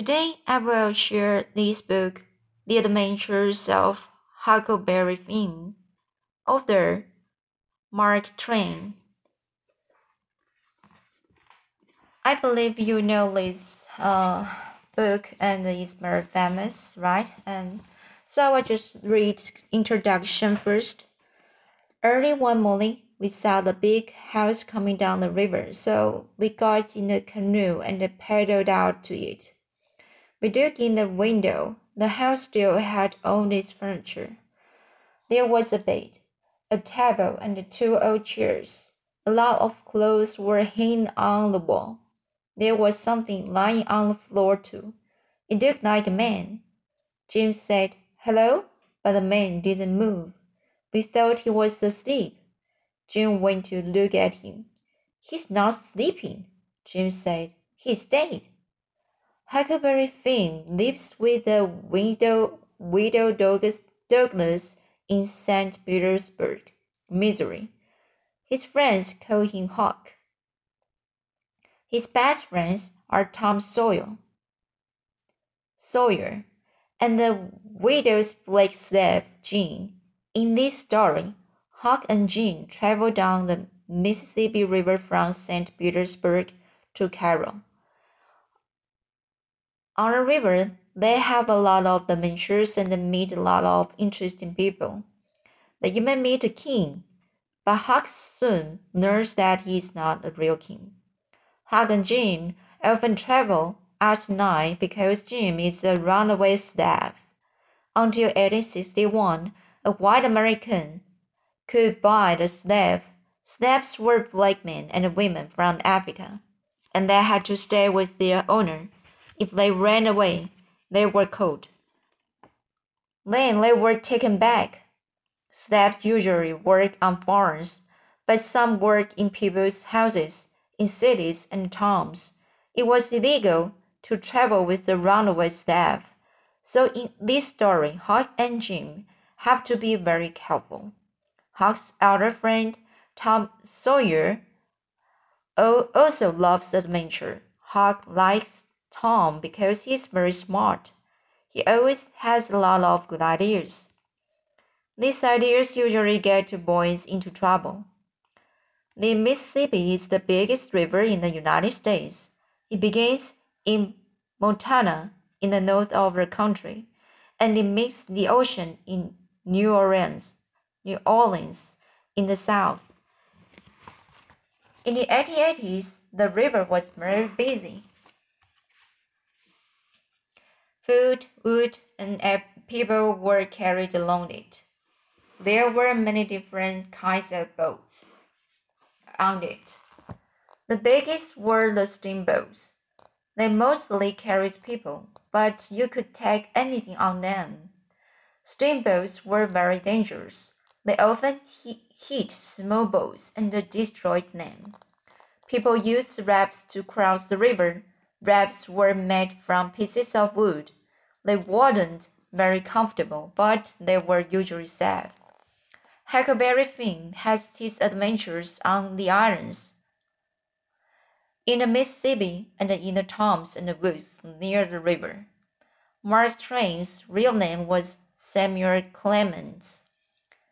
Today I will share this book, The Adventures of Huckleberry Finn, author Mark Twain. I believe you know this uh, book and it's very famous, right? And so I will just read introduction first. Early one morning, we saw the big house coming down the river, so we got in the canoe and paddled out to it. We looked in the window. The house still had all its furniture. There was a bed, a table, and two old chairs. A lot of clothes were hanging on the wall. There was something lying on the floor, too. It looked like a man. Jim said, Hello, but the man didn't move. We thought he was asleep. Jim went to look at him. He's not sleeping, Jim said. He's dead. Huckleberry Finn lives with the widow, widow Douglas Douglas in St. Petersburg, Missouri. His friends call him Huck. His best friends are Tom Sawyer, Sawyer, and the widow's black slave Jean. In this story, Huck and Jean travel down the Mississippi River from St. Petersburg to Cairo. On the river, they have a lot of adventures and meet a lot of interesting people. They even meet a king, but Huck soon learns that he is not a real king. Huck and Jim often travel at night because Jim is a runaway slave. Until 1861, a white American could buy the slave. Slaves were black men and women from Africa, and they had to stay with their owner if they ran away, they were caught. Then they were taken back. Slaves usually worked on farms, but some worked in people's houses, in cities and towns. It was illegal to travel with the runaway slave. So in this story, Huck and Jim have to be very careful. Huck's elder friend, Tom Sawyer, also loves adventure. Huck likes Tom because he's very smart. He always has a lot of good ideas. These ideas usually get boys into trouble. The Mississippi is the biggest river in the United States. It begins in Montana in the north of the country, and it meets the ocean in New Orleans, New Orleans in the south. In the 1880s, the river was very busy. Food, wood, and people were carried along it. There were many different kinds of boats on it. The biggest were the steamboats. They mostly carried people, but you could take anything on them. Steamboats were very dangerous. They often hit small boats and destroyed them. People used rafts to cross the river. Rafts were made from pieces of wood they weren't very comfortable, but they were usually safe. Huckleberry Finn has his adventures on the islands, in the Mississippi, and in the tombs and the woods near the river. Mark Twain's real name was Samuel Clemens.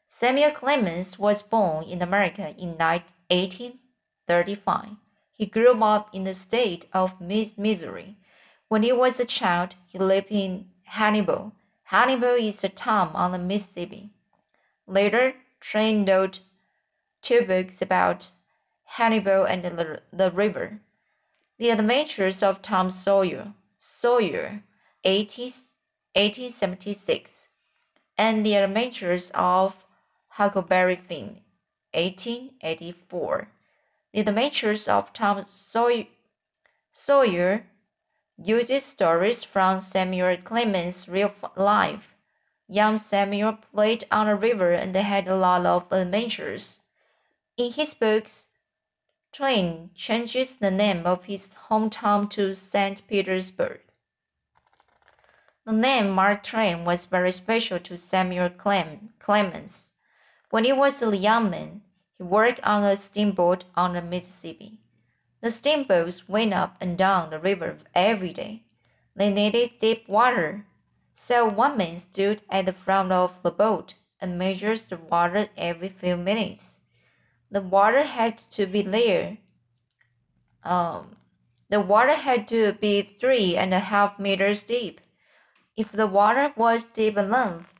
Samuel Clemens was born in America in 1835. He grew up in the state of Missouri. when he was a child, he lived in Hannibal. Hannibal is a town on the Mississippi. Later, Twain wrote two books about Hannibal and the, the river. The Adventures of Tom Sawyer, Sawyer, 1876, and The Adventures of Huckleberry Finn, 1884. The Adventures of Tom Sawyer, Sawyer uses stories from Samuel Clemens' real life. Young Samuel played on a river and had a lot of adventures. In his books, Twain changes the name of his hometown to St. Petersburg. The name Mark Twain was very special to Samuel Clem Clemens. When he was a young man, he worked on a steamboat on the Mississippi. The steamboats went up and down the river every day. They needed deep water. So one man stood at the front of the boat and measured the water every few minutes. The water had to be there. Um, the water had to be three and a half meters deep. If the water was deep enough,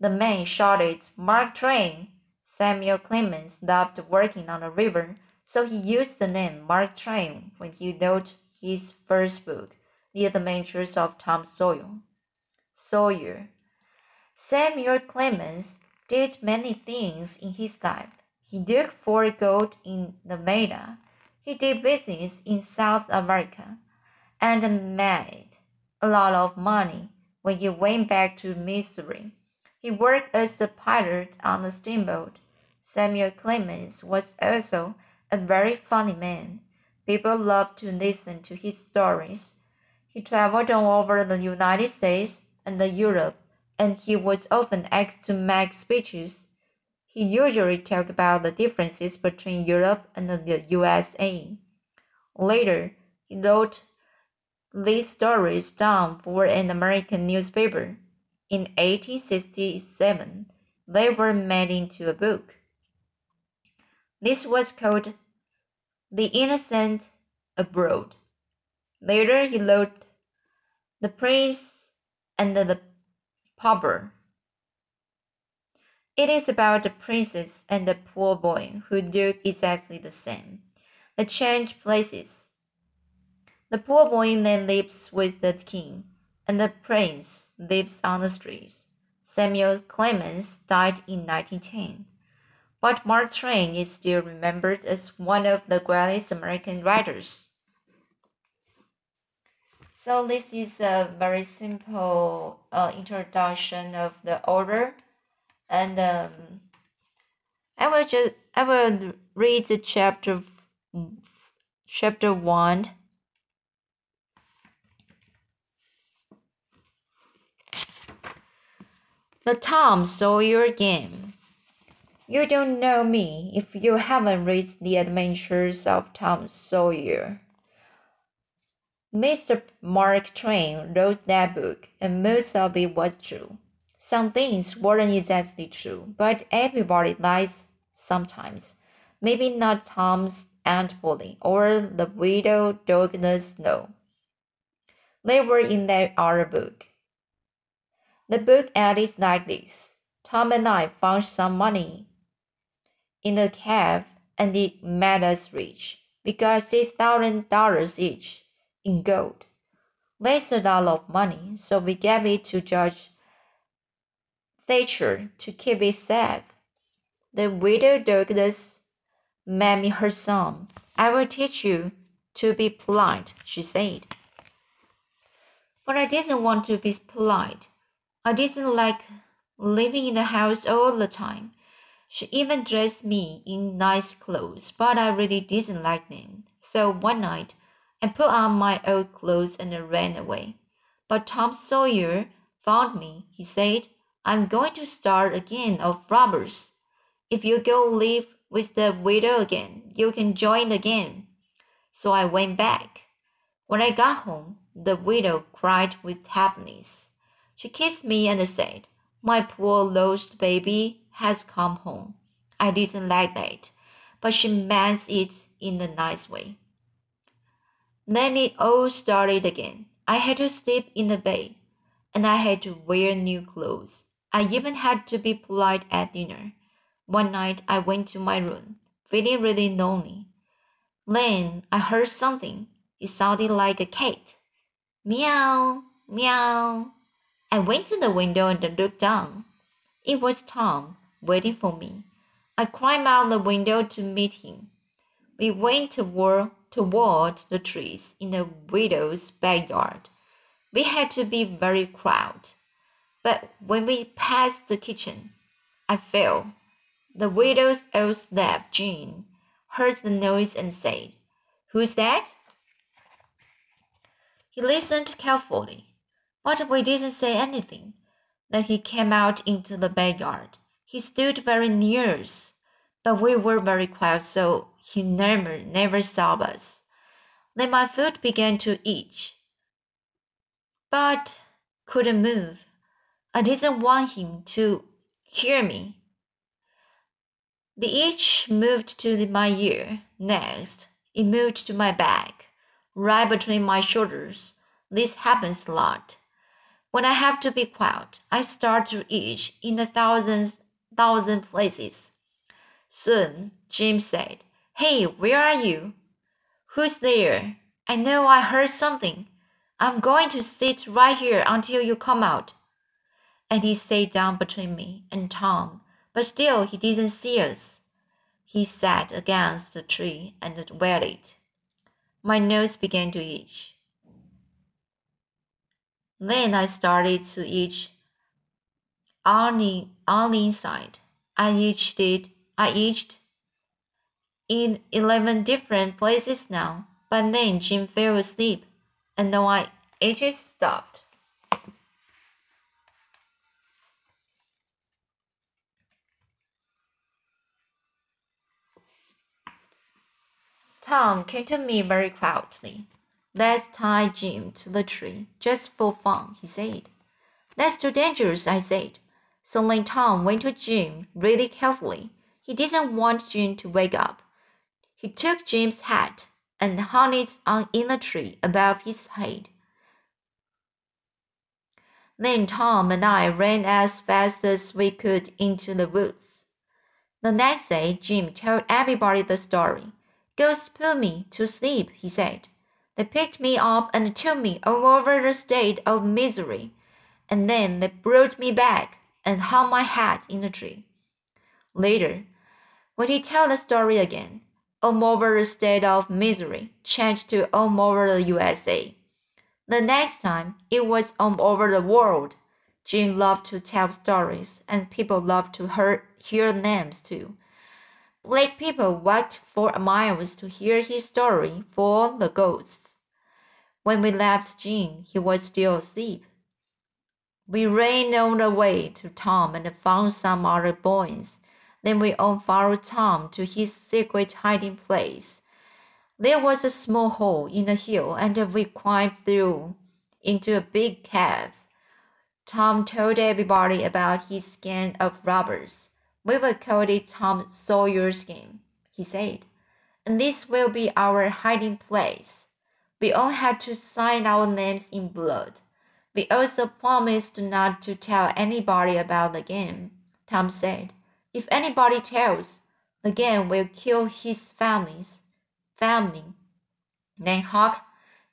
the man shouted, Mark Twain. Samuel Clemens loved working on the river, so he used the name Mark Twain when he wrote his first book, The Adventures of Tom Sawyer. Sawyer. Samuel Clemens did many things in his life. He dug for gold in Nevada. He did business in South America and made a lot of money when he went back to Missouri. He worked as a pilot on a steamboat. Samuel Clemens was also a very funny man. People loved to listen to his stories. He traveled all over the United States and Europe, and he was often asked to make speeches. He usually talked about the differences between Europe and the USA. Later, he wrote these stories down for an American newspaper. In 1867, they were made into a book. This was called The Innocent Abroad. Later, he wrote The Prince and the Pauper. It is about the princess and the poor boy who do exactly the same. They change places. The poor boy then lives with the king, and the prince lives on the streets. Samuel Clemens died in 1910, but Mark Twain is still remembered as one of the greatest American writers. So this is a very simple uh, introduction of the order, and um, I will just I will read the chapter chapter one. The Tom Sawyer Game. You don't know me if you haven't read The Adventures of Tom Sawyer. Mr. Mark Twain wrote that book, and most of it was true. Some things weren't exactly true, but everybody lies sometimes. Maybe not Tom's Aunt Polly or the widow Douglas Snow. They were in that other book. The book ended like this Tom and I found some money in the cave, and it made us rich. We got six thousand dollars each in gold. That's a lot of money, so we gave it to Judge Thatcher to keep it safe. The widow Douglas made me her son. I will teach you to be polite, she said. But I didn't want to be polite. I didn't like living in the house all the time. She even dressed me in nice clothes, but I really didn't like them. So one night, I put on my old clothes and ran away. But Tom Sawyer found me. He said, I'm going to start again of robbers. If you go live with the widow again, you can join game. So I went back. When I got home, the widow cried with happiness. She kissed me and said, My poor lost baby has come home. I didn't like that, but she meant it in a nice way. Then it all started again. I had to sleep in the bed, and I had to wear new clothes. I even had to be polite at dinner. One night I went to my room, feeling really lonely. Then I heard something. It sounded like a cat. Meow, meow. I went to the window and looked down. It was Tom, waiting for me. I climbed out the window to meet him. We went toward toward the trees in the widow's backyard. We had to be very quiet. But when we passed the kitchen, I fell. The widow's old slave, Jean, heard the noise and said, Who's that? He listened carefully, but we didn't say anything. Then he came out into the backyard. He stood very near us, but we were very quiet, so he never, never saw us. Then my foot began to itch. but couldn't move. I didn't want him to hear me. The itch moved to my ear. Next, it moved to my back, right between my shoulders. This happens a lot. When I have to be quiet, I start to itch in a thousand, thousand places. Soon, Jim said, Hey, where are you? Who's there? I know I heard something. I'm going to sit right here until you come out. And he sat down between me and Tom, but still he didn't see us. He sat against the tree and waited. My nose began to itch. Then I started to itch on the, on the inside. I itched it. I itched in 11 different places now. But then Jim fell asleep, and then my itches stopped. Tom came to me very quietly. Let's tie Jim to the tree, just for fun, he said. That's too dangerous, I said. So then Tom went to Jim really carefully. He didn't want Jim to wake up. He took Jim's hat and hung it on in the tree above his head. Then Tom and I ran as fast as we could into the woods. The next day, Jim told everybody the story. Ghosts put me to sleep, he said. They picked me up and took me all over the state of Missouri, and then they brought me back and hung my hat in the tree. Later, when he told the story again, all over the state of Missouri changed to all over the USA. The next time, it was all over the world. Jim loved to tell stories, and people loved to hear, hear names too. Black people walked for a miles to hear his story for the ghosts. When we left Jim, he was still asleep. We ran on the way to Tom and found some other boys. Then we all followed Tom to his secret hiding place. There was a small hole in the hill, and we climbed through into a big cave. Tom told everybody about his gang of robbers. We will call it Tom Sawyer's game, he said, and this will be our hiding place. We all had to sign our names in blood. We also promised not to tell anybody about the game, Tom said. If anybody tells, the game will kill his family's family. Then Huck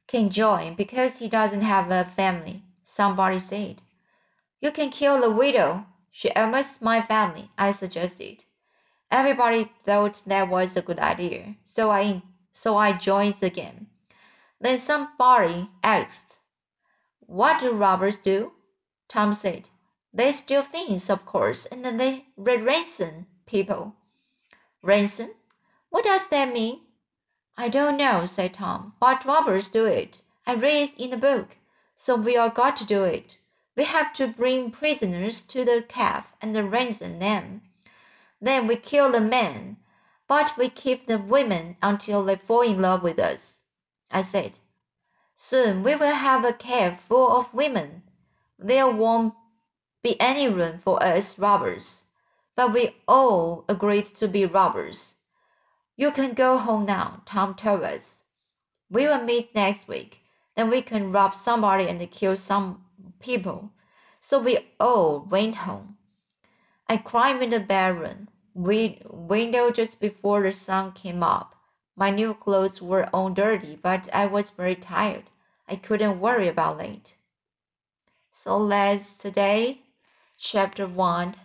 can join because he doesn't have a family, somebody said. You can kill the widow, she almost my family, I suggested. Everybody thought that was a good idea, so I so I joined the game. Then somebody asked, What do robbers do? Tom said, They steal things, of course, and then they ransom people. Ransom? What does that mean? I don't know, said Tom, but robbers do it. I read it in the book, so we all got to do it. We have to bring prisoners to the cave and ransom them. Then we kill the men, but we keep the women until they fall in love with us. I said, Soon we will have a cave full of women. There won't be any room for us robbers. But we all agreed to be robbers. You can go home now, Tom told us. We will meet next week. Then we can rob somebody and kill some people. So we all went home. I climbed in the bedroom window just before the sun came up. My new clothes were all dirty, but I was very tired. I couldn't worry about it. So let's today, chapter 1